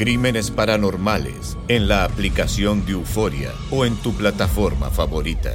Crímenes Paranormales en la aplicación de Euforia o en tu plataforma favorita.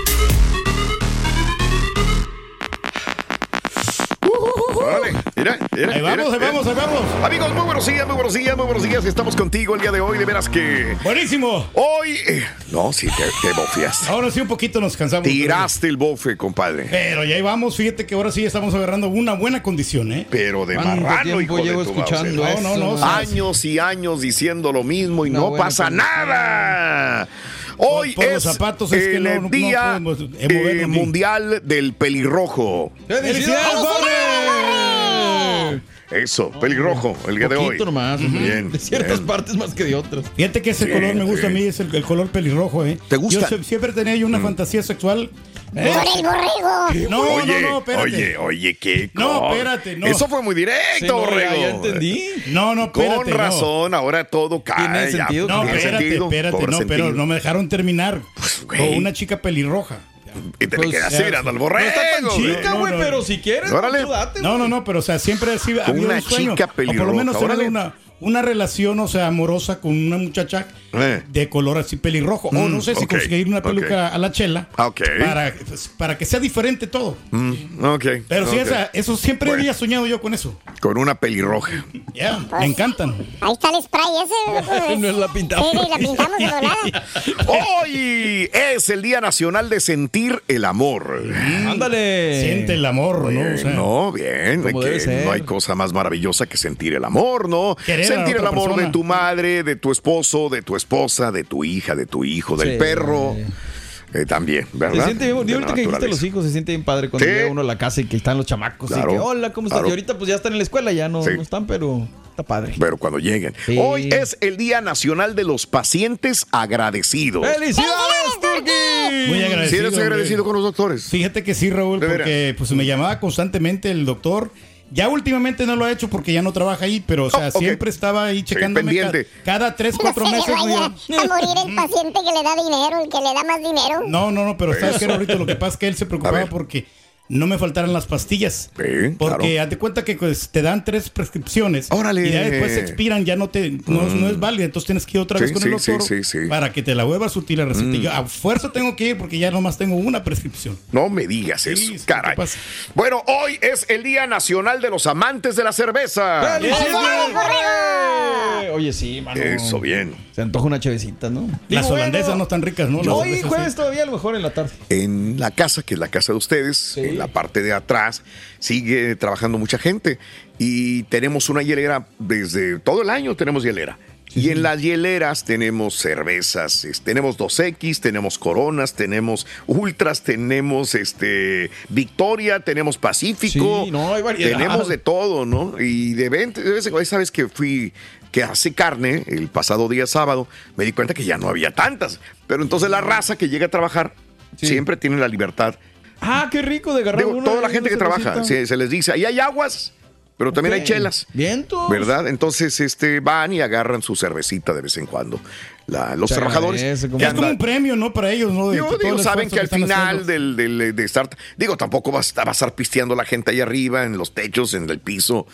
Mira, mira, Ahí vamos, mira, ahí vamos, ahí vamos. Amigos, muy buenos días, muy buenos días, muy buenos días. Estamos contigo el día de hoy. De veras que Buenísimo. hoy... eh, no, sí, te, te bofeaste. Ahora sí un poquito nos cansamos. Tiraste el bofe, compadre. Pero ya ahí vamos, fíjate que ahora sí estamos agarrando una buena condición, ¿eh? Pero de ¿Cuánto marrano, hijo de llevo tu escuchando. No, no, no. Años y años diciendo lo mismo y Una no pasa nada. Hoy Por- por es los zapatos es que el no- no día podemos, eh, eh, movernos ni- mundial del pelirrojo. ¡Felicidades, Borre! Eso, pelirrojo, el día de hoy. Poquito nomás. Bien, De ciertas bien. partes más que de otras. Fíjate que ese color me gusta a mí, es el, el color pelirrojo, ¿eh? ¿Te gusta? Mm. Yo siempre tenía yo una fantasía sexual. ¡Por el borrego! No, oye, no, no, espérate. oye, oye, qué No, espérate, no. Eso fue muy directo, Sí, no, ya- borrego. ya entendí. No, no, espérate. Con no. razón, ahora todo cae. Tiene ya, sentido, No, espérate, sentido, espérate, no, pero sentido. no me dejaron terminar. güey. Con una chica pelirroja. Y te Pues, le quedaste ya, mirando al no borrego. No está tan chica, No, güey, no, pero no. si quieres, Órale. tú date, No, güey. no, no, pero o sea, siempre ha sido habido Una un sueño. chica o por lo menos tener una, una relación, o sea, amorosa con una muchacha Eh. de color así pelirrojo. o no sé si conseguir una peluca a la chela. Ah, ok. Para, pues, para que sea diferente todo. Mm, ok. Pero sí, esa- eso siempre Bueno. había soñado yo con eso. Con una pelirroja. Ya, me encantan. Ahí está el spray ese. pues. No la pintamos. Sí, la pintamos. Hoy es el Día Nacional de Sentir el Amor. Ándale. Siente el amor, ¿no? O sea, no, bien, que no hay cosa más maravillosa que sentir el amor, ¿no? Querer sentir el amor persona. de tu madre, de tu esposo, de tu esposa, de tu hija, de tu hijo, del Sí. perro. Eh, también, ¿verdad? Se siente bien, ahorita que dijiste los hijos, se siente bien padre cuando Sí. llega uno a la casa y que están los chamacos. Claro, y que, hola, ¿cómo estás? claro. Y ahorita pues ya están en la escuela, ya no, Sí. no están, pero está padre. Pero cuando lleguen. Sí. Hoy es el Día Nacional de los Pacientes Agradecidos. ¡Felicidades, Turkey! Muy agradecido. ¿Sí eres hombre. agradecido con los doctores? Fíjate que sí, Raúl, porque pues me llamaba constantemente el doctor. Ya últimamente no lo ha hecho porque ya no trabaja ahí, pero o sea, Oh, siempre estaba ahí checándome pendiente. ca- cada, tres, cuatro meses. vaya a morir el paciente que le da dinero, el que le da más dinero. No, no, no, pero sabes que ahorita lo que pasa es que él se preocupaba porque no me faltaran las pastillas. Sí, Porque claro. haz de cuenta que pues, te dan tres prescripciones. Órale. Y ya después se expiran, ya no te no, no es válida. Entonces tienes que ir otra Sí, vez con el sí, doctor sí, sí, sí. para que te la vuelva a surtir la receta. Y yo a fuerza tengo que ir porque ya nomás tengo una prescripción. No me digas Sí, eso, sí, caray. Bueno, hoy es el Día Nacional de los Amantes de la Cerveza. Oye, sí, mano. Eso, bien. Se antoja una chevecita, ¿no? Las holandesas bueno, no están ricas, ¿no? Las Hoy jueves sí. todavía a lo mejor en la tarde. En la casa, que es la casa de ustedes, en la parte de atrás, sigue trabajando mucha gente. Y tenemos una hielera desde todo el año, tenemos hielera. y en las hieleras tenemos cervezas, tenemos 2X, tenemos Coronas, tenemos Ultras, tenemos este Victoria, tenemos Pacífico. Sí, no, hay. Tenemos de todo, ¿no? Y de vez de vez en cuando, sabes que fui que hace carne el pasado día sábado, me di cuenta que ya no había tantas. Pero entonces la raza que llega a trabajar siempre tiene la libertad. Ah, qué rico de agarrar Digo, una toda la gente que trabaja, se, se les dice, ahí hay aguas, pero también hay chelas. Vientos. ¿Verdad? Entonces, este, van y agarran su cervecita de vez en cuando. La- los trabajadores. como- Es como un premio, ¿no? Para ellos, ¿no? De Digo, saben que al final del, del- de estar, digo, tampoco va a estar, va a estar pisteando la gente ahí arriba, en los techos, en el piso,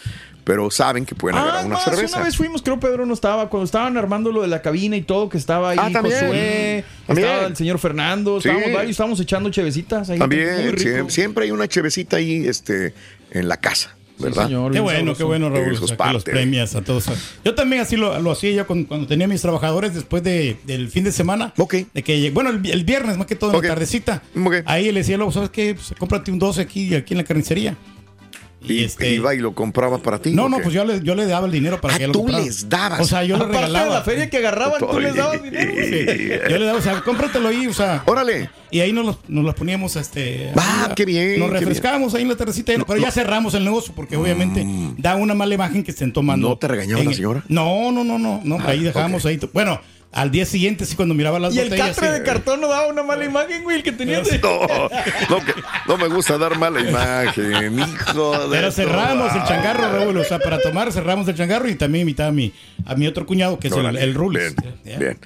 pero saben que pueden agarrar Ah, una más, cerveza. una vez fuimos, creo Pedro no estaba, cuando estaban armando lo de la cabina y todo, que estaba ahí Ah, también. Josué, También. estaba el señor Fernando, Sí. estábamos varios, estábamos echando chevecitas ahí. muy También, siempre hay una chevecita ahí este, en la casa, ¿verdad? señor, Qué bueno, qué bueno, Raúl. O sea, que los premias a todos. Yo también así lo, lo hacía yo con- cuando tenía mis trabajadores después de, del fin de semana. De que, bueno, el, el viernes más que todo en la tardecita. Ahí le decía, luego, ¿sabes qué? Pues, cómprate un 12 aquí, aquí en la carnicería. Y, iba y lo compraba para ti. No, ¿o no, pues yo le, yo le daba el dinero para Ah, que él lo tú comprara. les dabas. O sea, yo le Aparte de regalaba. la feria que agarraban, tú les dabas dinero. Sí, Yo le daba, o sea, cómpratelo ahí, o sea. Órale. Y ahí nos, los- nos las poníamos, este. Ah, ahí, qué bien, Nos refrescábamos ahí en la tardecita, pero ya cerramos el negocio porque obviamente da una mala imagen que estén tomando. ¿No te regañaba en- la señora? No, no, no, no, no. Ah, ahí dejábamos ahí. Bueno, al día siguiente sí cuando miraba las Y el botellas. catre sí. de cartón no daba una mala imagen, güey, el que tenía. de- No, no, que- no me gusta dar mala imagen, hijo de Pero cerramos el changarro, Raúl. O sea, para tomar cerramos el changarro y también invitaba a mi, a mi otro cuñado, que es el, el Rules. Bien, bien.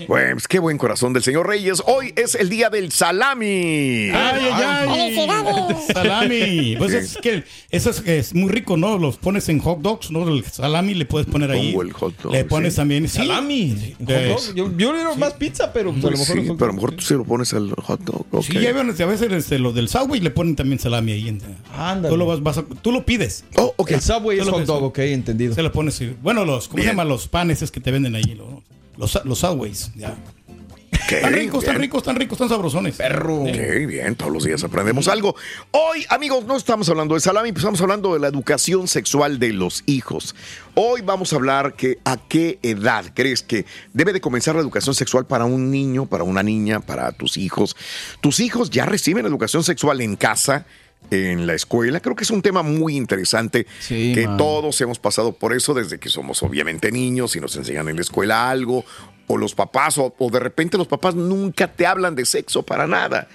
Bueno, pues qué buen corazón del señor Reyes. Hoy es el día del salami. Ay, ay, ay. ¡Felicidades! Salami. Pues es que eso es, es muy rico, ¿no? Los pones en hot dogs, ¿no? El salami le puedes poner ahí. Pongo el hot dog, Le pones sí. también. Salami. Sí, Hot dog. es- Yo, yo le era más pizza, pero pues, a lo Pues mejor. sí, pero a lo mejor tú se lo pones al hot dog. Sí, ya ven, a veces este, los del Subway le ponen también salami ahí. En, Ándale. Tú lo, vas, vas a- tú lo pides. Oh, ok. El Subway Tú es hot dog, ok, entendido. Se lo pones. Bueno, los, ¿cómo Bien. se llaman? Los panes es que te venden ahí. Los, los, los Subways. Ya. Ok, Están ricos, están ricos, están ricos, están sabrosones. Perro. Ok, bien, todos los días aprendemos algo. Hoy, amigos, no estamos hablando de salami, pues estamos hablando de la educación sexual de los hijos. Hoy vamos a hablar que a qué edad crees que debe de comenzar la educación sexual para un niño, para una niña, para tus hijos. ¿Tus hijos ya reciben educación sexual en casa? En la escuela, creo que es un tema muy interesante Sí, que man. todos hemos pasado por eso desde que somos obviamente niños y nos enseñan en la escuela algo, o los papás, o, o de repente los papás nunca te hablan de sexo para nada.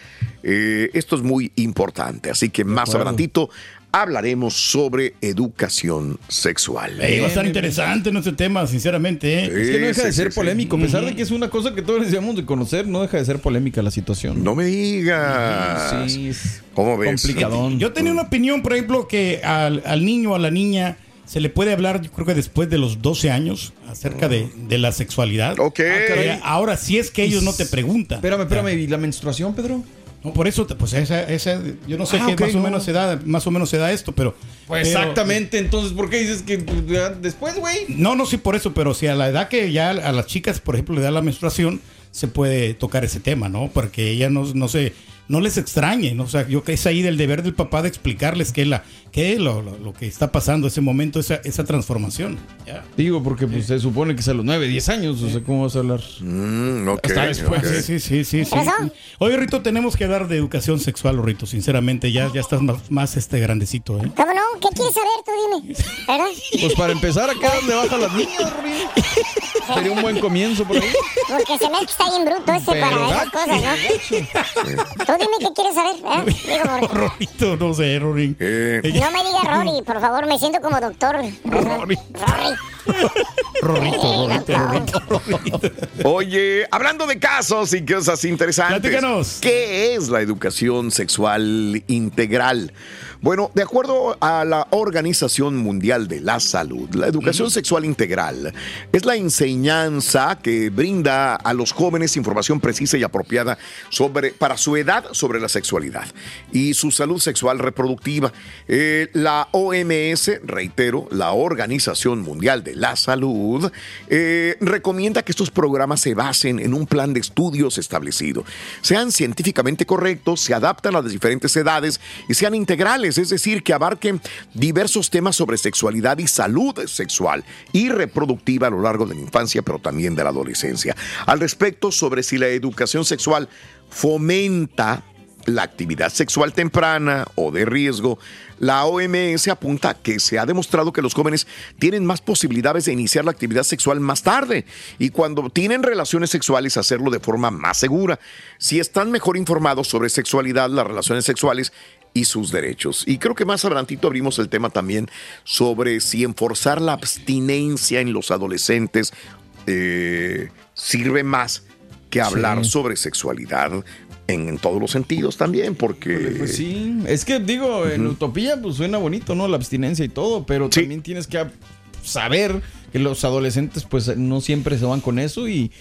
Eh, esto es muy importante, así que más adelantito hablaremos sobre educación sexual. Ey, va a estar interesante nuestro tema, sinceramente. ¿eh? Es que no deja Sí, de ser sí, polémico, a pesar de que es una cosa que todos deseamos de conocer, no deja de ser polémica la situación. No me digas. Sí, es ¿Cómo ves? complicadón. Yo tenía una opinión, por ejemplo, que al, al niño o a la niña se le puede hablar, yo creo que después de los 12 años, acerca de, de la sexualidad. Ok. Eh, ahora, si es que ellos no te preguntan. Espérame, espérame, ¿y la menstruación, Pedro? No, por eso, pues esa, esa yo no sé Ah, qué más o no. menos se da, más o menos se da esto, pero. Pues pero- exactamente, entonces, ¿por qué dices que pues, después, güey? No, no, sí, por eso, pero si a la edad que ya a las chicas, por ejemplo, le da la menstruación, se puede tocar ese tema, ¿no? Porque ella no, no se, no les extrañe, ¿no? O sea, yo creo que es ahí del deber del papá de explicarles qué es la, qué es lo, lo, lo que está pasando, ese momento, esa, esa transformación. Ya. Digo, porque pues, se supone que es a los 9, 10 años, o sea, ¿cómo vas a hablar? Mm, ok, Hasta después. ok. Sí, sí, sí, sí. ¿Eso? Oye, Rito, tenemos que hablar de educación sexual, Rito, sinceramente, ya, ya estás más, más este grandecito, ¿eh? ¿Cómo no? ¿Qué quieres saber tú? Dime. ¿Verdad? Pues para empezar, acá donde bajan las niñas, Rubín. Sería un buen comienzo por ahí. Porque se me está bien bruto ese Pero para esas cosas, ¿no? Tú dime qué quieres saber, ¿eh? Digo, Rorito, no sé, Rorín. Eh, No me digas Rory, por favor, me siento como doctor. Rory. Rory. Rorito, Rorito, Rorito. Oye, hablando de casos y cosas interesantes, Platícanos. ¿qué es la educación sexual integral? Bueno, de acuerdo a la Organización Mundial de la Salud, la educación sexual integral es la enseñanza que brinda a los jóvenes información precisa y apropiada sobre, para su edad sobre la sexualidad y su salud sexual reproductiva. Eh, la OMS, reitero, la Organización Mundial de la Salud eh, recomienda que estos programas se basen en un plan de estudios establecido, sean científicamente correctos, se adaptan a las diferentes edades y sean integrales, es decir, que abarquen diversos temas sobre sexualidad y salud sexual y reproductiva a lo largo de la infancia, pero también de la adolescencia. Al respecto, sobre si la educación sexual fomenta la actividad sexual temprana o de riesgo, la OMS apunta que se ha demostrado que los jóvenes tienen más posibilidades de iniciar la actividad sexual más tarde y cuando tienen relaciones sexuales hacerlo de forma más segura. Si están mejor informados sobre sexualidad, las relaciones sexuales y sus derechos. Y creo que más adelantito abrimos el tema también sobre si enforzar la abstinencia en los adolescentes eh, sirve más que hablar Sí. sobre sexualidad en, en todos los sentidos también, porque... Pues sí, es que digo, en utopía pues suena bonito, ¿no? La abstinencia y todo, pero también tienes que saber que los adolescentes pues no siempre se van con eso y,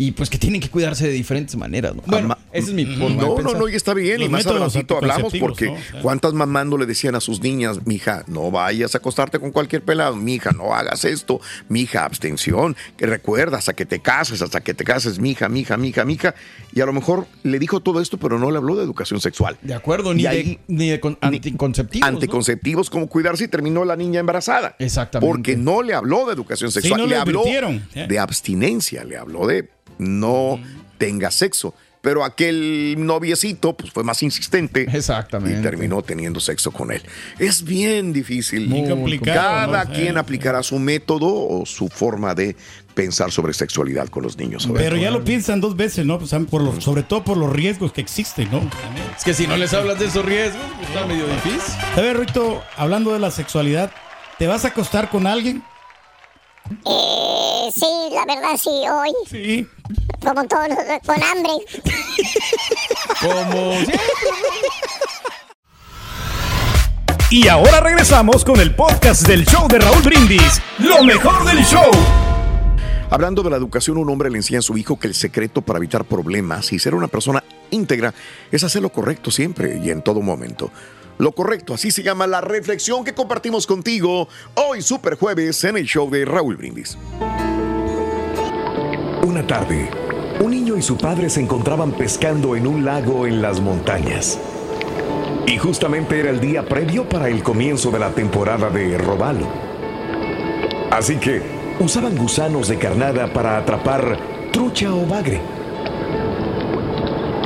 y pues que tienen que cuidarse de diferentes maneras, ¿no? Bueno, ese es mi forma de No, no, no, y está bien. y más adelantito hablamos porque ¿no? cuántas mamás no le decían a sus niñas, mija, no vayas a acostarte con cualquier pelado, mija, no hagas esto, mija, abstención, que recuerda hasta que te cases, hasta que te cases, mija, mija, mija, mija. Y a lo mejor le dijo todo esto, pero no le habló de educación sexual. De acuerdo, ni de, ni de con- anticonceptivos. ¿no? Anticonceptivos, cómo cuidarse y terminó la niña embarazada. Exactamente. Porque no le habló de educación Sí, sexual, no le le habló advirtieron. ¿eh? de abstinencia, le habló de no tenga sexo. Pero aquel noviecito pues, fue más insistente Exactamente. y terminó teniendo sexo con él. Es bien difícil. Muy complicado, Cada ¿no? quien Eh. aplicará su método o su forma de pensar sobre sexualidad con los niños. sobre Pero todo. ya lo piensan dos veces, ¿no? Pues, por los- sobre todo por los riesgos que existen, ¿no? Es que si no les hablas de esos riesgos, pues, está medio difícil. A ver, Rito, hablando de la sexualidad, ¿te vas a acostar con alguien? Eh, sí, la verdad sí, hoy. Sí. Como todos, con hambre. Como Y ahora regresamos con el podcast del show de Raúl Brindis. Lo mejor del show. Hablando de la educación, un hombre le enseña a su hijo que el secreto para evitar problemas y ser una persona íntegra es hacer lo correcto siempre y en todo momento. Lo correcto, así se llama la reflexión que compartimos contigo hoy, Super Jueves, en el show de Raúl Brindis. Una tarde, un niño y su padre se encontraban pescando en un lago en las montañas. Y justamente era el día previo para el comienzo de la temporada de robalo. Así que usaban gusanos de carnada para atrapar trucha o bagre.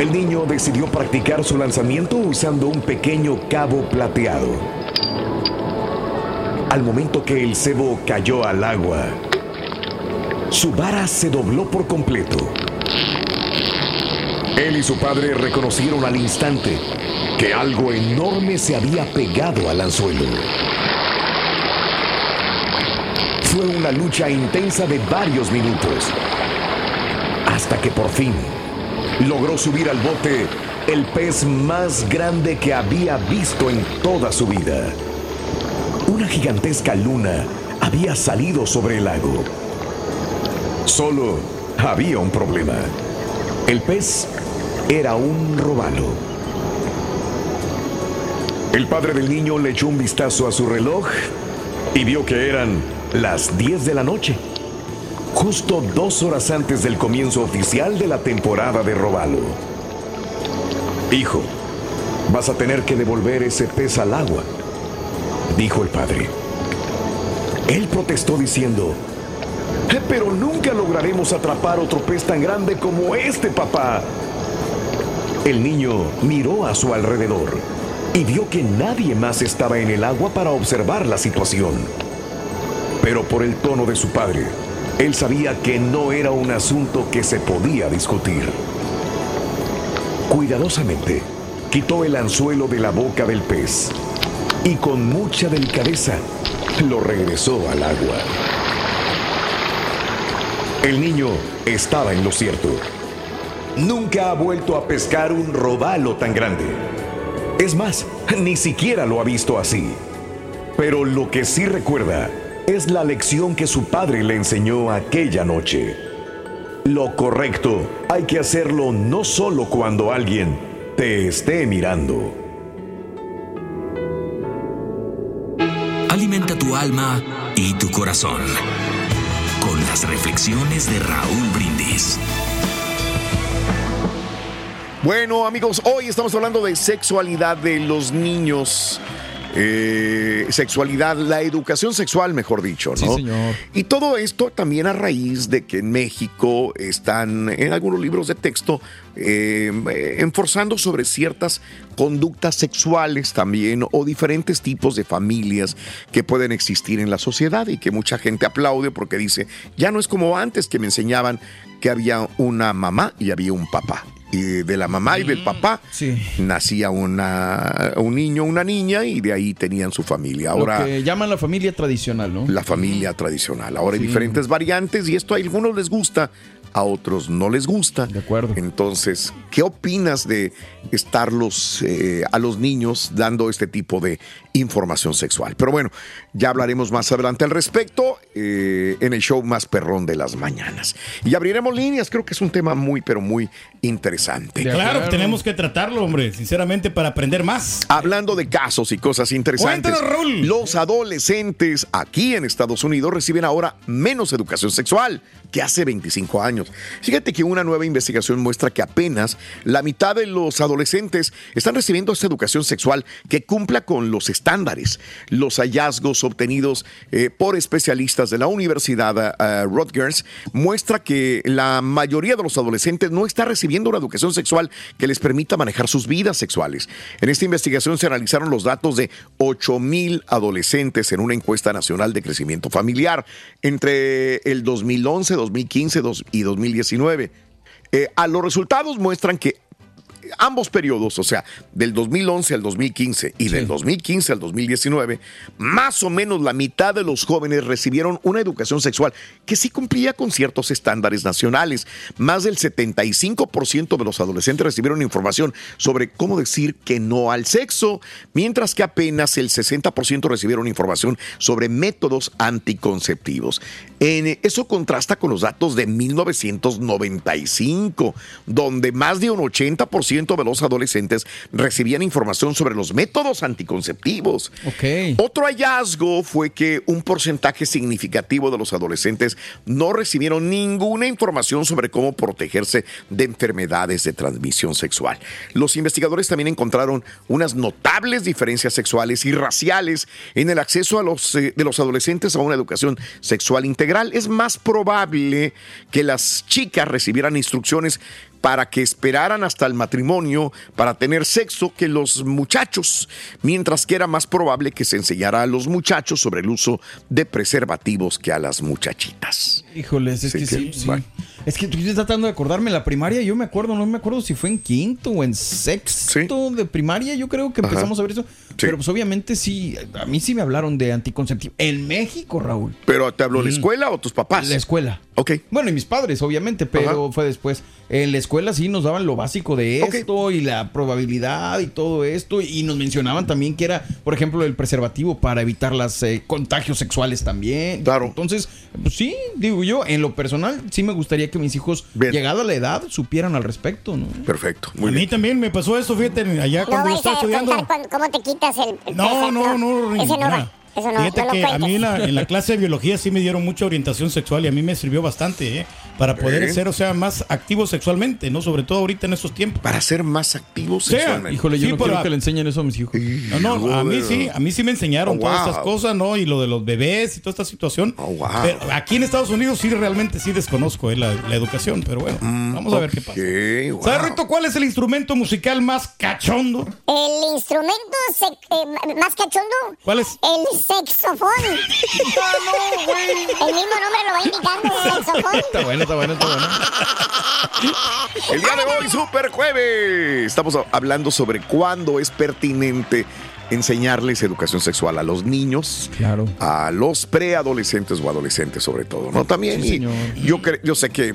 El niño decidió practicar su lanzamiento usando un pequeño cabo plateado. Al momento que el cebo cayó al agua, su vara se dobló por completo. Él y su padre reconocieron al instante que algo enorme se había pegado al anzuelo. Fue una lucha intensa de varios minutos, hasta que por fin logró subir al bote el pez más grande que había visto en toda su vida. Una gigantesca luna había salido sobre el lago. Solo había un problema. El pez era un robalo. El padre del niño le echó un vistazo a su reloj y vio que eran las 10 de la noche, justo dos horas antes del comienzo oficial de la temporada de robalo. Hijo, vas a tener que devolver ese pez al agua, dijo el padre. Él protestó diciendo, "Eh, pero nunca lograremos atrapar otro pez tan grande como este, papá. El niño miró a su alrededor y vio que nadie más estaba en el agua para observar la situación. Pero por el tono de su padre, él sabía que no era un asunto que se podía discutir. Cuidadosamente, quitó el anzuelo de la boca del pez y con mucha delicadeza lo regresó al agua. El niño estaba en lo cierto. Nunca ha vuelto a pescar un robalo tan grande. Es más, ni siquiera lo ha visto así. Pero lo que sí recuerda es la lección que su padre le enseñó aquella noche. Lo correcto hay que hacerlo no solo cuando alguien te esté mirando. Alimenta tu alma y tu corazón con las reflexiones de Raúl Brindis. Bueno, amigos, hoy estamos hablando de sexualidad de los niños. Eh, sexualidad, la educación sexual, mejor dicho, ¿no? Sí, señor. Y todo esto también a raíz de que en México están en algunos libros de texto eh, enforzando sobre ciertas conductas sexuales también o diferentes tipos de familias que pueden existir en la sociedad y que mucha gente aplaude porque dice, ya no es como antes que me enseñaban que había una mamá y había un papá. Y de la mamá y del papá nacía una, un niño, una niña y de ahí tenían su familia. Ahora, Lo que llaman la familia tradicional, ¿no? la familia tradicional. Ahora hay Sí. diferentes variantes y esto a algunos les gusta, a otros no les gusta. De acuerdo. Entonces, ¿qué opinas de estarlos eh, a los niños dando este tipo de información sexual? Pero bueno, ya hablaremos más adelante al respecto eh, en el show más perrón de las mañanas. Y abriremos líneas, creo que es un tema muy, pero muy interesante. Claro, tenemos que tratarlo, hombre, sinceramente, para aprender más. Hablando de casos y cosas interesantes, Cuéntanos, los adolescentes aquí en Estados Unidos reciben ahora menos educación sexual que hace 25 años. Fíjate que una nueva investigación muestra que apenas la mitad de los adolescentes están recibiendo esta educación sexual que cumpla con los estándares. Los hallazgos obtenidos eh, por especialistas de la Universidad eh, Rutgers muestra que la mayoría de los adolescentes no está recibiendo una educación sexual que les permita manejar sus vidas sexuales. En esta investigación se analizaron los datos de 8 mil adolescentes en una encuesta nacional de crecimiento familiar entre el 2011, 2015 dos- y 2019. Eh, a los resultados muestran que ambos periodos, o sea, del 2011 al 2015 y del 2015 al 2019, más o menos la mitad de los jóvenes recibieron una educación sexual que sí cumplía con ciertos estándares nacionales. Más del 75% de los adolescentes recibieron información sobre cómo decir que no al sexo, mientras que apenas el 60% recibieron información sobre métodos anticonceptivos. En- eso contrasta con los datos de 1995, donde más de un 80% de los adolescentes recibían información sobre los métodos anticonceptivos. Otro hallazgo fue que un porcentaje significativo de los adolescentes no recibieron ninguna información sobre cómo protegerse de enfermedades de transmisión sexual. Los investigadores también encontraron unas notables diferencias sexuales y raciales en el acceso a los, eh, de los adolescentes a una educación sexual integral. Es más probable que las chicas recibieran instrucciones para que esperaran hasta el matrimonio para tener sexo que los muchachos, mientras que era más probable que se enseñara a los muchachos sobre el uso de preservativos que a las muchachitas. Híjoles, es que, que- sí. Es que estoy tratando de acordarme la primaria, yo me acuerdo, no me acuerdo si fue en quinto o en sexto de primaria, yo creo que Ajá. empezamos a ver eso. Pero pues obviamente sí, a mí sí me hablaron de anticonceptivo. En México, Raúl. ¿Pero te habló la Mm. escuela o tus papás? La escuela. Ok. Bueno, y mis padres, obviamente, pero fue después. En la escuela sí nos daban lo básico de esto y la probabilidad y todo esto. Y nos mencionaban también que era, por ejemplo, el preservativo para evitar los contagios sexuales también. Claro. Entonces, pues sí, digo yo, en lo personal, sí me gustaría que mis hijos, llegada la edad, supieran al respecto, ¿no? Perfecto. a mí también me pasó eso, fíjate, allá No cuando yo vais estaba a estudiando. cuando- cómo te quitas el... el No, no, no, Ese no nada. va. Eso no, Fíjate no que a mí en la, cuentes. en la clase de biología sí me dieron mucha orientación sexual y a mí me sirvió bastante, ¿eh? Para poder ¿Eh? ser, o sea, más activo sexualmente, ¿no? Sobre todo ahorita en estos tiempos. Para ser más activo Sí, sexualmente. Híjole, yo Sí, no para- quiero que le enseñen eso a mis hijos. No, no, a mí sí, a mí sí me enseñaron Oh, todas wow. estas cosas, ¿no? Y lo de los bebés y toda esta situación. Pero aquí en Estados Unidos sí realmente sí desconozco eh, la, la educación, pero bueno, vamos a ver qué pasa. wow. ¿Sabes, Rito, cuál es el instrumento musical más cachondo? El instrumento eh, más cachondo. ¿Cuál es? El saxofón. El mismo nombre lo va indicando, saxofón. Está bueno, está bueno, está bueno. El día de hoy, Super Jueves. Estamos hablando sobre cuándo es pertinente enseñarles educación sexual a los niños, a los preadolescentes o adolescentes sobre todo, ¿no? También, y yo, sé que,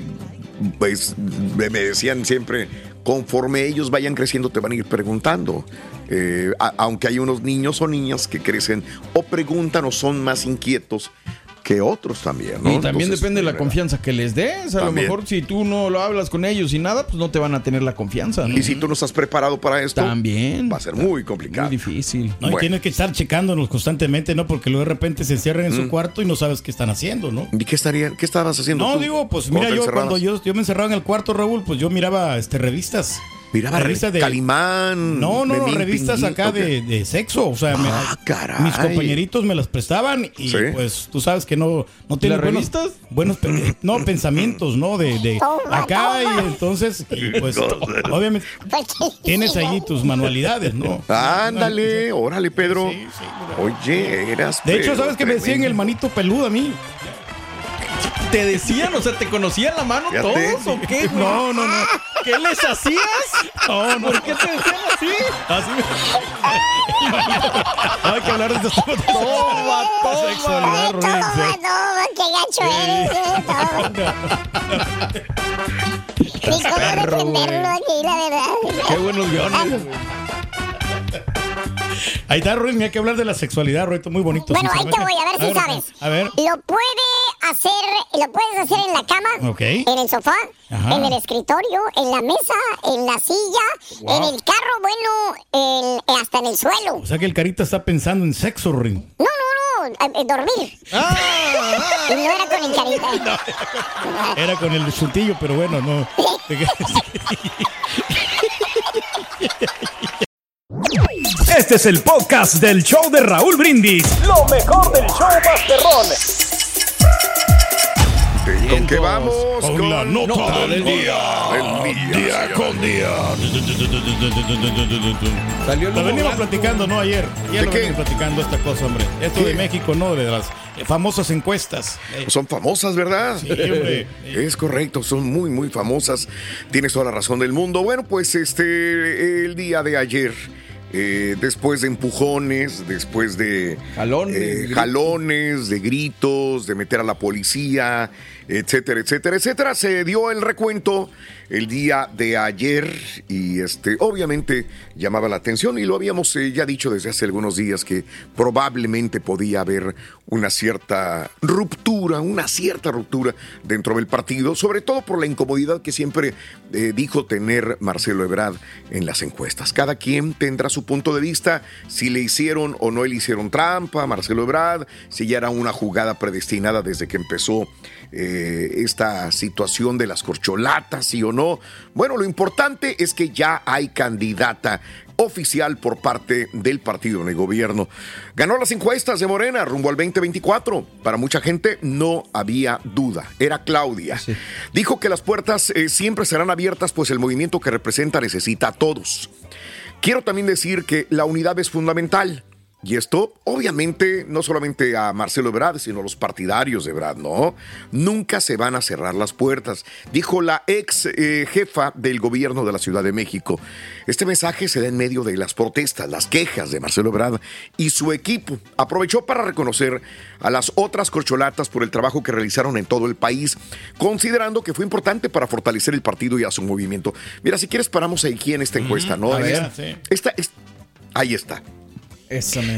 pues, me me decían siempre, conforme ellos vayan creciendo te van a ir preguntando. Eh, a- aunque hay unos niños o niñas que crecen o preguntan o son más inquietos que otros también, ¿no? Y también Entonces, depende de la ¿verdad? confianza que les des. A lo mejor si tú no lo hablas con ellos y nada, pues no te van a tener la confianza. ¿no? Y si tú no estás preparado para esto, También. va a ser muy complicado. Muy difícil. No, y Bueno. tienes que estar checándonos constantemente, ¿no? Porque luego de repente se encierran en su Mm. cuarto y no sabes qué están haciendo, ¿no? ¿Y qué estarían, qué estabas haciendo? No, tú digo, pues mira, yo cuando yo, yo me encerraba en el cuarto, Raúl, pues yo miraba este revistas. Miraba revistas de Calimán. No, no, Memín, revistas acá ¿o de, de sexo. O sea, me- Ah, caray. mis compañeritos me las prestaban y Sí. pues tú sabes que no, no tienen ¿Las buenos, revistas? buenos no, pensamientos, ¿no? De, de acá y entonces, y, pues obviamente tienes ahí tus manualidades, ¿no? Ándale, órale, Pedro. Oye, eras. De hecho, ¿sabes que me decían el manito peludo a mí? ¿Te decían? O sea, ¿te conocían la mano Fíjate. todos o qué? güey? No, no, no. ¿Qué les hacías? No, no. ¿Por qué te decían así? Así me... Hay que hablar de estos temas. Toma, toma. Sexualidad, Toma, toma, qué gacho eres, eh, toma. Ni cómo defenderlo aquí, la verdad. Qué buenos guiones. Ahí está, Ruin, hay que hablar de la sexualidad, Ruin, muy bonito. Bueno, ahí te voy, a ver si sabes. A ver. Lo puede hacer, lo puedes hacer en la cama, en el sofá, Ajá. en el escritorio, en la mesa, en la silla, Wow. en el carro, bueno, en- hasta en el suelo. O sea que el carita está pensando en sexo, Ruin. No, no, no, eh, eh, dormir. Ah, Y no era con el carita. Era con el chutillo, pero bueno, no. Este es el podcast del show de Raúl Brindis. Lo mejor del show Masterrón. ¿Con qué vamos? Con la nota del día. El día con día. Salió Lo venimos platicando, ¿no? Ayer. Ayer ¿De lo qué? venimos platicando esta cosa, hombre. Esto ¿Qué? de México, ¿no? De las famosas encuestas. Eh, Son famosas, ¿verdad? Sí, hombre. Es correcto, son muy, muy famosas. Tienes toda la razón del mundo. Bueno, pues este, el día de ayer, eh, después de empujones, después de Jalones, eh, jalones, de gritos, de meter a la policía, etcétera, etcétera, etcétera, se dio el recuento el día de ayer y este, obviamente llamaba la atención y lo habíamos eh, ya dicho desde hace algunos días que probablemente podía haber una cierta ruptura, una cierta ruptura dentro del partido, sobre todo por la incomodidad que siempre eh, dijo tener Marcelo Ebrard en las encuestas. Cada quien tendrá su punto de vista, si le hicieron o no le hicieron trampa Marcelo Ebrard, si ya era una jugada predestinada desde que empezó eh, esta situación de las corcholatas, sí o no. Bueno, lo importante es que ya hay candidata oficial por parte del partido en el gobierno. Ganó las encuestas de Morena rumbo al 2024. Para mucha gente no había duda. Era Claudia. Dijo que las puertas eh, siempre serán abiertas, pues el movimiento que representa necesita a todos. Quiero también decir que la unidad es fundamental. Y esto, obviamente, no solamente a Marcelo Ebrard, sino a los partidarios de Ebrard, ¿no? Nunca se van a cerrar las puertas, dijo la ex eh, jefa del gobierno de la Ciudad de México. Este mensaje se da en medio de las protestas, las quejas de Marcelo Ebrard y su equipo. Aprovechó para reconocer a las otras corcholatas por el trabajo que realizaron en todo el país, considerando que fue importante para fortalecer el partido y a su movimiento. Mira, si quieres paramos aquí en esta encuesta, ¿no? a ver, Esta- sí. esta es- ahí está.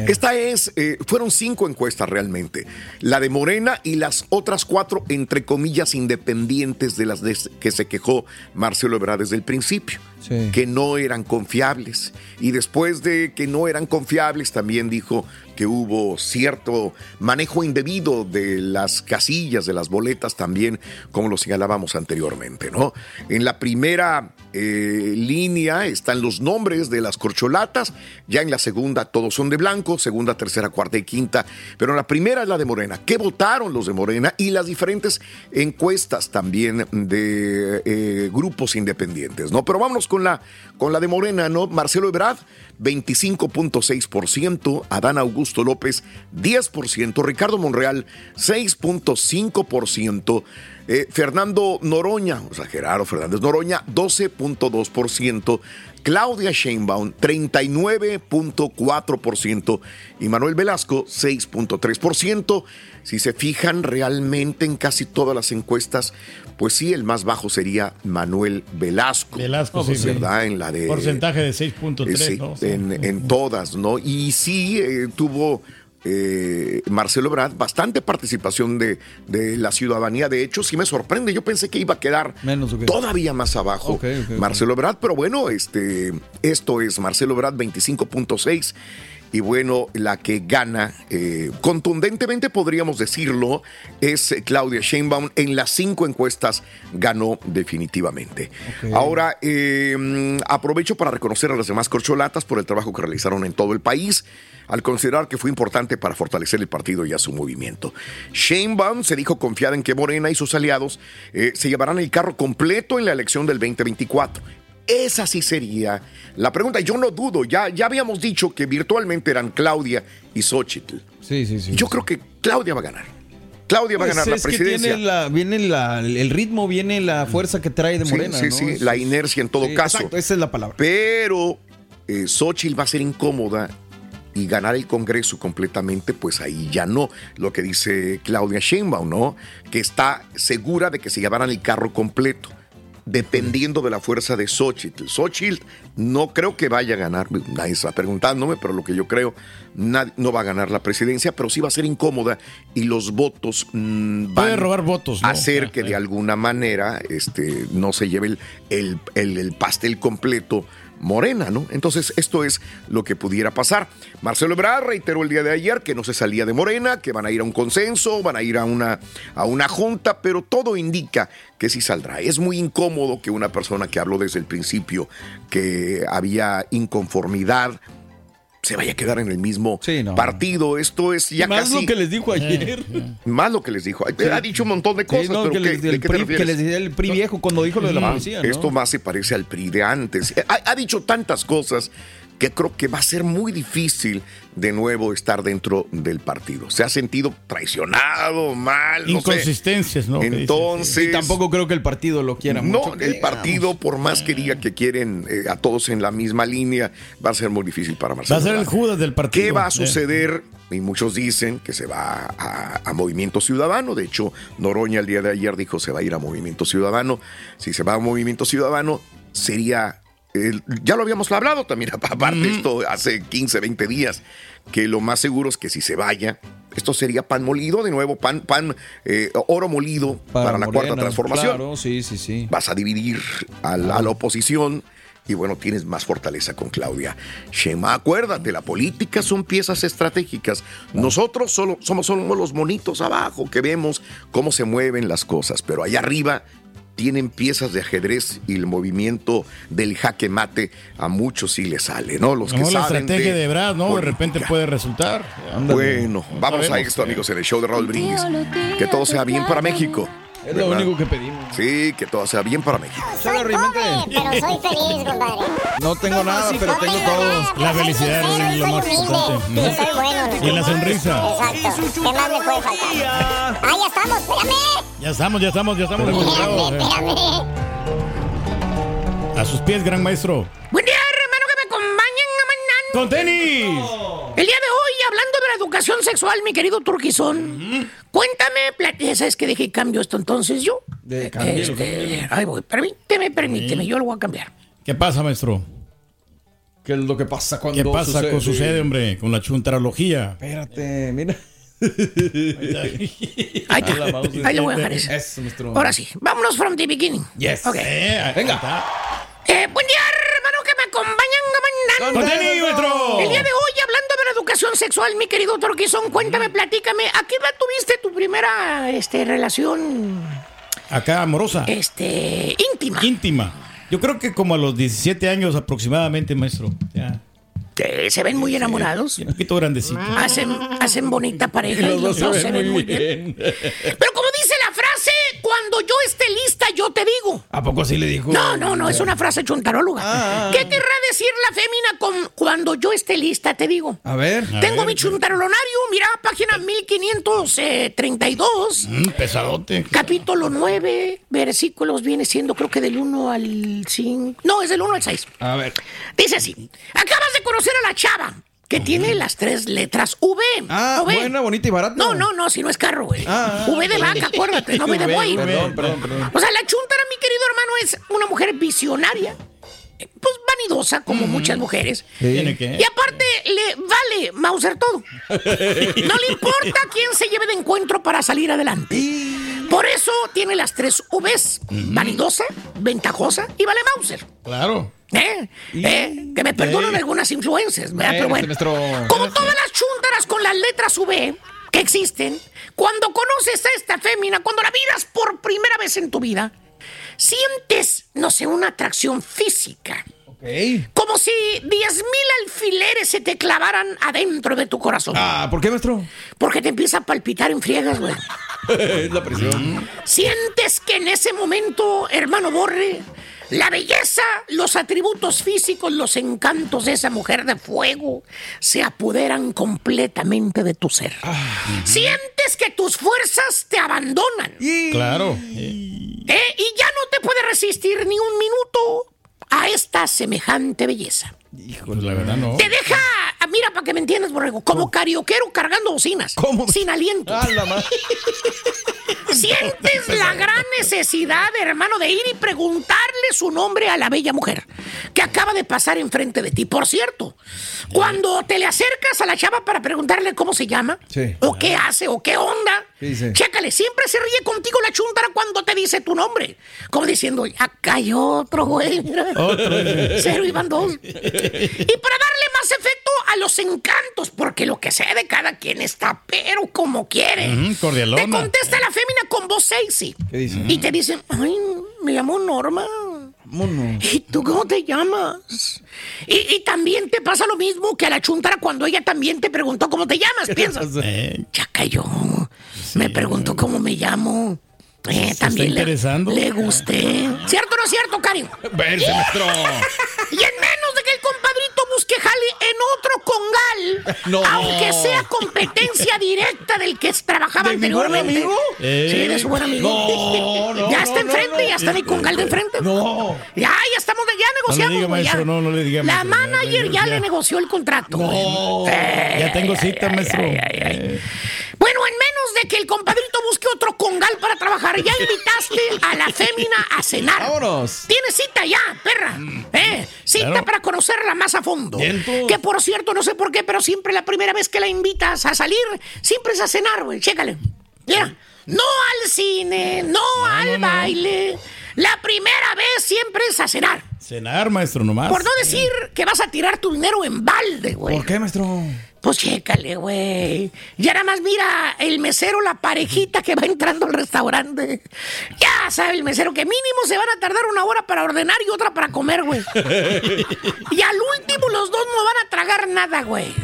Esta es, eh, fueron cinco encuestas realmente. La de Morena y las otras cuatro, entre comillas, independientes de las que se quejó Marcelo Ebrard desde el principio, Que no eran confiables. Y después de que no eran confiables, también dijo que hubo cierto manejo indebido de las casillas, de las boletas también, como lo señalábamos anteriormente, ¿no? En la primera eh, línea están los nombres de las corcholatas, ya en la segunda todos son de blanco, segunda, tercera, cuarta y quinta, pero la primera es la de Morena. ¿Qué votaron los de Morena? Y las diferentes encuestas también de eh, grupos independientes, ¿no? Pero vámonos con la, con la de Morena, ¿no? Marcelo Ebrard, 25.6%, Adán Augusto López, 10%, Ricardo Monreal, 6.5%, eh, Fernando Noroña, o sea, Gerardo Fernández Noroña, 12.2%, Claudia Sheinbaum, 39.4% y Manuel Velasco, 6.3%. Si se fijan realmente en casi todas las encuestas, pues sí, el más bajo sería Manuel Velasco. Velasco, sí. ¿verdad? En la de... Porcentaje de 6.3, Eh, sí, ¿no? en, en todas, ¿no? Y sí, eh, tuvo eh, Marcelo Ebrard, bastante participación de, de la ciudadanía. De hecho, sí me sorprende. Yo pensé que iba a quedar Menos, todavía más abajo. Marcelo Ebrard, pero bueno, este, esto es Marcelo Ebrard 25.6 y bueno, la que gana eh, contundentemente podríamos decirlo es Claudia Sheinbaum en las cinco encuestas ganó definitivamente. Ahora eh, mm, aprovecho para reconocer a las demás corcholatas por el trabajo que realizaron en todo el país al considerar que fue importante para fortalecer el partido y a su movimiento. Sheinbaum se dijo confiada en que Morena y sus aliados eh, se llevarán el carro completo en la elección del 2024. Esa sí sería la pregunta. Yo no dudo, ya, ya habíamos dicho que virtualmente eran Claudia y Xochitl. Sí, sí, sí. Yo creo que Claudia va a ganar. Claudia va a Pues ganar la que presidencia. tiene la, viene la- el ritmo, viene la fuerza que trae de Morena. sí, ¿no? sí, la inercia en todo sí, caso. exacto, esa es la palabra. Pero eh, Xochitl va a ser incómoda y ganar el Congreso completamente, pues ahí ya no. Lo que dice Claudia Sheinbaum, ¿no? Que está segura de que se llevarán el carro completo, dependiendo de la fuerza de Xochitl. Xochitl no creo que vaya a ganar, nadie está preguntándome, pero lo que yo creo, nad- no va a ganar la presidencia, pero sí va a ser incómoda y los votos mm, van Puede robar votos, ¿no? a hacer que de alguna manera este, no se lleve el, el- el- el pastel completo Morena, ¿no? Entonces, esto es lo que pudiera pasar. Marcelo Ebrard reiteró el día de ayer que no se salía de Morena, que van a ir a un consenso, van a ir a una, a una junta, pero todo indica que sí saldrá. Es muy incómodo que una persona que habló desde el principio que había inconformidad se vaya a quedar en el mismo partido. Esto es ya Más casi... lo que les dijo ayer. Más lo que les dijo. Sí. Ha dicho un montón de cosas, Sí, no, pero que ¿qué- les- ¿de del qué te PRI refieres? que les decía el PRI viejo cuando dijo lo de la Ah, policía, ¿no? Esto más se parece al PRI de antes. Ha, ha dicho tantas cosas que creo que va a ser muy difícil de nuevo estar dentro del partido. Se ha sentido traicionado, mal, no sé. Inconsistencias, ¿no? Entonces... Y tampoco creo que el partido lo quiera No, mucho. el partido, por más que diga que quieren eh, a todos en la misma línea, va a ser muy difícil para Va Marcelo. a ser el. Judas del partido. ¿Qué va a Eh. suceder? Y muchos dicen que se va a, a Movimiento Ciudadano. De hecho, Noroña el día de ayer dijo se va a ir a Movimiento Ciudadano. Si se va a Movimiento Ciudadano, sería. El- ya lo habíamos hablado también, aparte esto hace 15, 20 días, que lo más seguro es que si se vaya, esto sería pan molido, de nuevo, pan, pan, eh, oro molido para, la cuarta transformación Claro, sí, sí, sí. vas a dividir a la, a la oposición y bueno, tienes más fortaleza con Claudia Sheinbaum. Acuérdate, la política son piezas estratégicas. Nosotros solo, somos solo los monitos abajo que vemos cómo se mueven las cosas, pero allá arriba tienen piezas de ajedrez y el movimiento del jaque mate a muchos sí le sale, ¿no? Los que No, la saben estrategia de de Brad, ¿no? De repente puede resultar. Bueno, vamos a esto, amigos, en el show de Raúl Brindis. Que todo sea bien para México. Es lo ¿verdad? único que pedimos. Sí, que todo sea bien para México. Chalo, Rimente. Pero soy feliz, compadre. No tengo nada, pero tengo todo. La felicidad es lo más importante. Sí, soy bueno. Y en la sonrisa. Exacto. ¿Qué más me puede faltar? Ah, ya estamos, espérame. Ya estamos, ya estamos, ya estamos involucrados. eh. A sus pies, gran maestro. Buen día, hermano, que me acompañen a mañana. ¡Con tenis! El día de hoy, hablando de la educación sexual, mi querido Turquizón, cuéntame, plat- ¿sabes que dejé cambio esto entonces yo? De cámbialo, Este. Ahí voy, permíteme, permíteme, yo lo voy a cambiar. ¿Qué pasa, maestro? ¿Qué es lo que pasa cuando ¿Qué pasa sucede? con sucede, hombre? Con la chuntarología. Espérate, mira. Ahí está, ahí le voy a dejar eso. Eso, maestro. Ahora sí, vámonos from the beginning. Yes. Ok. Venga. Eh, buen día, hermano, que me acompañan a mañana. ¡Con tenis, maestro! El día de hoy, educación sexual, mi querido Turquizón, cuéntame, platícame, ¿a qué edad tuviste tu primera este, relación Acá, amorosa. este, íntima? Íntima. Yo creo que como a los 17 años aproximadamente, maestro. Ya. Se ven muy enamorados. Un poquito grandecito. Hacen, hacen bonita pareja y los dos se ven muy bien. Pero como cuando yo esté lista, yo te digo. ¿A poco así le dijo? No, no, no, es una frase chuntaróloga. Ah. ¿Qué querrá decir la fémina con cuando yo esté lista, te digo? A ver. Tengo mi chuntarolonario, mira, página 1532, Mm, pesadote. capítulo 9, versículos viene siendo creo que del 1 al 5. No, es del 1 al 6. A ver. Dice así, acabas de conocer a la chava que tiene las tres letras V. Ah, V. buena, bonita y barata. No, no, no, si no es carro, güey. Ah, v de vaca, acuérdate, no V de buey. Perdón, perdón, perdón. O sea, la chuntara, mi querido hermano, es una mujer visionaria. Eh, Pues van vanidosa, como muchas mujeres. ¿Tiene que? Y aparte, le vale Mauser todo. No le importa quién se lleve de encuentro para salir adelante. Por eso tiene las tres Vs: vanidosa, ventajosa y vale Mauser. Claro. ¿Eh? ¿Eh? Que me perdonen algunas influencias, ¿verdad? Pero bueno. Como todas las chúntaras con las letras V que existen, cuando conoces a esta fémina, cuando la miras por primera vez en tu vida, sientes, no sé, una atracción física. Como si 10 mil alfileres se te clavaran adentro de tu corazón. Ah, ¿por qué, maestro? Porque te empieza a palpitar en friegas, güey. es la presión. Sientes que en ese momento, hermano Borre, la belleza, los atributos físicos, los encantos de esa mujer de fuego se apoderan completamente de tu ser. Sientes que tus fuerzas te abandonan. Claro. ¿Eh? Y ya no te puedes resistir ni un minuto a esta semejante belleza. Pues la verdad no. Te deja, ah, mira, para que me entiendas, Borrego, como carioquero cargando bocinas. Sin aliento. Sientes la gran necesidad, hermano, de ir y preguntarle su nombre a la bella mujer que acaba de pasar enfrente de ti. Por cierto, cuando te le acercas a la chava para preguntarle cómo se llama, Sí. o qué hace, o qué onda, ¿Qué dice? chécale, siempre se ríe contigo la chuntara cuando te dice tu nombre. Como diciendo, acá hay otro, güey. mira. Otro. Cero y van dos. Y para darle más efecto a los encantos, porque lo que sea de cada quien está, pero como quiere. Cordialona. Te contesta la fémina con voz sexy. ¿Qué dice? Y te dicen, ay, me llamo Norma. Mono. ¿Y tú cómo te llamas? Y, y también te pasa lo mismo que a la chuntara cuando ella también te preguntó cómo te llamas, piensas. Ya cayó. Me preguntó cómo me llamo. Eh, también le, le gusté. ¿Cierto o no es cierto, Karim? Verse, maestro. Y en menos de que el compadrito busque jale en otro congal, No. aunque sea competencia directa del que trabajaba ¿De mi buen anteriormente. amigo? Sí, de su buen amigo. No, no, ya no, está no, enfrente, no. ya está en el congal de enfrente. No. Ya, ya estamos, de- ya negociamos. diga, güey, ya. maestro, no, no le diga, La maestro, ya, manager ya, ya, ya. le negoció el contrato. No. Eh, ya tengo cita, maestro. Eh, Bueno, en menos de que el compadrito busque otro congal para trabajar, ya invitaste a la fémina a cenar. Vámonos. Tienes cita ya, perra. ¿Eh? Cita Claro. para conocerla más a fondo. Que por cierto, no sé por qué, pero siempre la primera vez que la invitas a salir, siempre es a cenar, güey. Chécale. Mira, no al cine, no, al baile. La primera vez siempre es a cenar. cenar, maestro, nomás. Por no decir que vas a tirar tu dinero en balde, güey. ¿Por qué, maestro? Pues chécale, güey. Ya nada más mira el mesero, la parejita que va entrando al restaurante. Ya sabe el mesero que mínimo se van a tardar una hora para ordenar y otra para comer, güey. Y al último los dos no van a tragar nada, güey.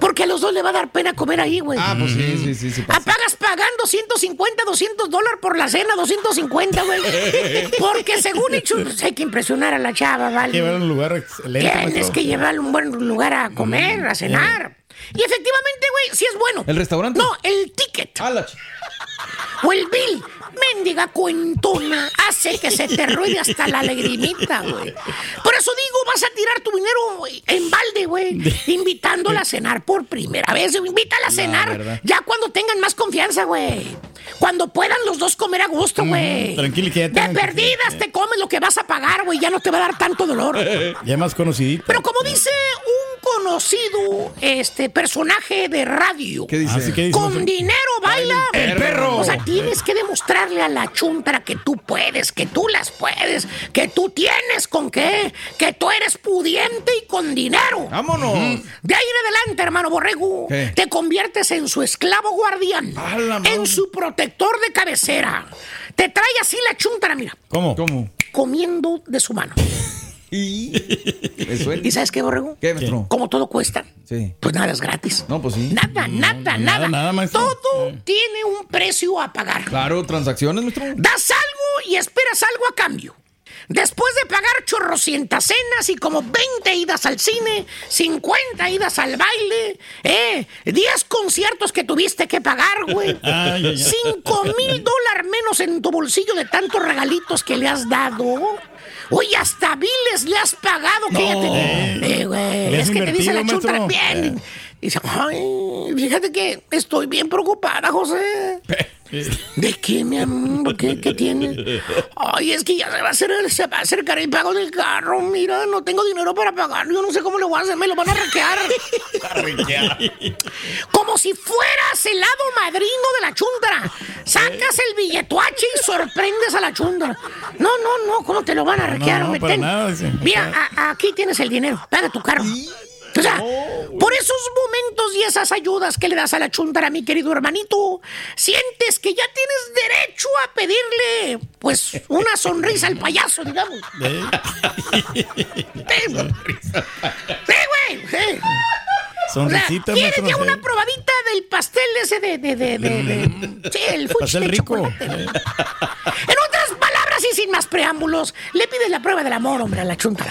Porque a los dos le va a dar pena comer ahí, güey. Ah, pues sí, sí, sí, sí. pasa. Apagas pagando 150, 200 dólares por la cena, 250, güey. Porque según hecho, pues, hay que impresionar a la chava, ¿vale? Llevar a un lugar excelente. Tienes que llevarlo a un buen lugar a comer, a cenar. Y efectivamente, güey, sí es bueno. ¿El restaurante? No, el ticket. Ah, la O el bill. Mendiga cuentona hace que se te ruede hasta la lagrimita, güey. Por eso digo, vas a tirar tu dinero güey, en balde, güey. Invitándola a cenar por primera vez. Invítala a cenar. Ya cuando tengan más confianza, güey. Cuando puedan los dos comer a gusto, güey. tranquilo, que ya De perdidas te comes lo que vas a pagar, güey. Ya no te va a dar tanto dolor. Ya más conocidito. Pero como dice conocido este personaje de radio, ¿Qué dice? Así que dice, con dinero baila el perro. O sea, tienes que demostrarle a la chuntara que tú puedes, que tú las puedes, que tú tienes con qué, que tú eres pudiente y con dinero. Vámonos. De ahí en adelante, hermano Borrego, ¿Qué? te conviertes en su esclavo guardián, en su protector de cabecera. Te trae así la chuntara, mira, ¿Cómo? ¿Cómo? comiendo de su mano. ¿Y? ¿Y sabes qué, Borrego? ¿Qué, maestro? Como todo cuesta. Sí. Pues nada es gratis. No, pues sí. Nada, nada, nada. nada, nada, maestro. Todo Eh. tiene un precio a pagar. Claro, transacciones, maestro. Das algo y esperas algo a cambio. Después de pagar chorrocientas cenas y como 20 idas al cine, 50 idas al baile, eh, 10 conciertos que tuviste que pagar, güey. Ay, ay, ay. 5 mil dólares menos en tu bolsillo de tantos regalitos que le has dado. Oye, hasta biles le has pagado. que ella te- Eh. Eh, güey, es que te dice la invertido, chuntara dice, ay, fíjate que estoy bien preocupada, José. ¿De qué, mi amor? ¿Qué, qué tiene? Ay, es que ya se va, a hacer, se va a acercar el pago del carro. Mira, no tengo dinero para pagar. Yo no sé cómo le voy a hacer. Me lo van a arranquear. Como si fueras el lado madrino de la chuntara. Sacas el billetuache y sorprendes a la chuntara. No, no, no. ¿Cómo te lo van a arranquear? No, para nada. Mira, a- aquí tienes el dinero. Paga tu carro. O sea, por esos momentos y esas ayudas que le das a la chuntara, mi querido hermanito, sientes que ya tienes derecho a pedirle, pues, una sonrisa al payaso, digamos. Sí, güey. sí. Sonrisita, o sea, ¿Quieres ya una probadita del pastel ese de... de, de, de, de- sí, el Pastel de rico. chocolate. En otras palabras y sin más preámbulos, le pides la prueba del amor, hombre, a la chuntara.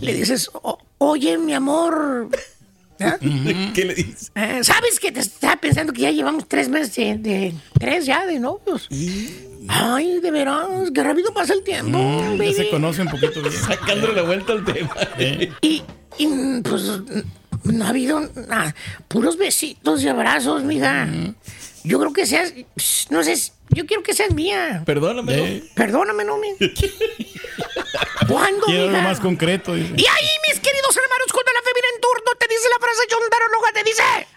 Le dices, "O- oye, mi amor... ¿eh? ¿Qué le dices? Eh, ¿Sabes que te estaba pensando que ya llevamos tres meses de... de- tres ya de novios? Ay, de veras, qué rápido pasa el tiempo, Mm, ya se conoce un poquito bien. Sacándole la vuelta al tema. Y, y, pues no ha habido nada. Puros besitos y abrazos, mija. Yo creo que seas, no sé, yo quiero que seas mía. Perdóname. Eh, Perdóname, no, mi. ¿Cuándo, Quiero lo mija? más concreto. dice. Y ahí,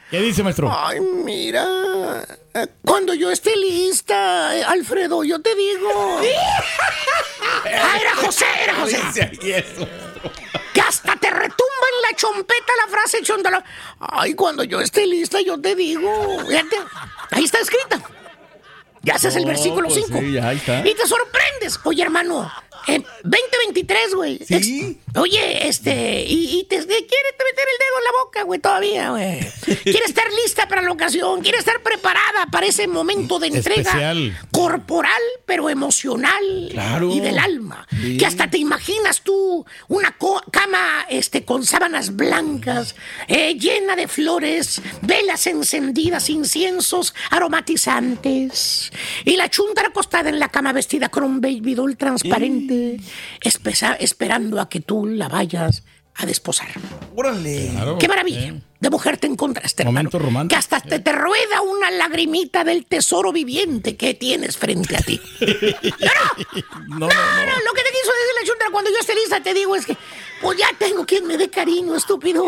¿Qué dice, maestro? Ay, mira, cuando yo esté lista, eh, Alfredo, yo te digo... Ah, era José, era José. Que hasta te retumba en la chompeta la frase chondala. Ay, cuando yo esté lista, yo te digo. Fíjate, ahí está escrita. Ya haces el versículo pues 5. sí, ahí está. Y te sorprendes. Oye, hermano, eh, 2023, güey. Sí. Ex- Oye, este, y, y te, quiere te meter el dedo en la boca, güey, todavía, güey. Quiere estar lista para la ocasión, quiere estar preparada para ese momento de entrega Especial. corporal, pero emocional Claro. y del alma. Sí. Que hasta te imaginas tú una cama este, con sábanas blancas, eh, llena de flores, velas encendidas, inciensos aromatizantes. Y la chunta acostada en la cama vestida con un baby doll transparente, espesa- esperando a que tú la vayas a desposar. Órale. Claro. ¡Qué maravilla! Eh, De mujer te encontraste, hermano. Momento romántico. Que hasta te, te rueda una lagrimita del tesoro viviente que tienes frente a ti. No, no, No, no, lo que te quiso decir la chundra cuando yo esté lista, te digo, es que pues ya tengo quien me dé cariño, estúpido.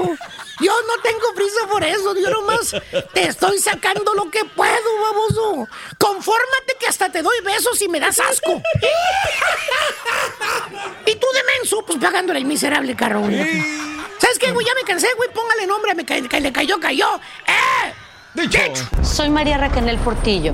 Yo no tengo prisa por eso, yo nomás te estoy sacando lo que puedo, baboso. Confórmate que hasta te doy besos y me das asco. y tú de menso, pues pagándole el miserable carro. güey. ¿Sabes qué, güey? Ya me cansé, güey. Póngale nombre, me ca- le cayó, cayó. ¡Eh! Soy María Raquel Portillo.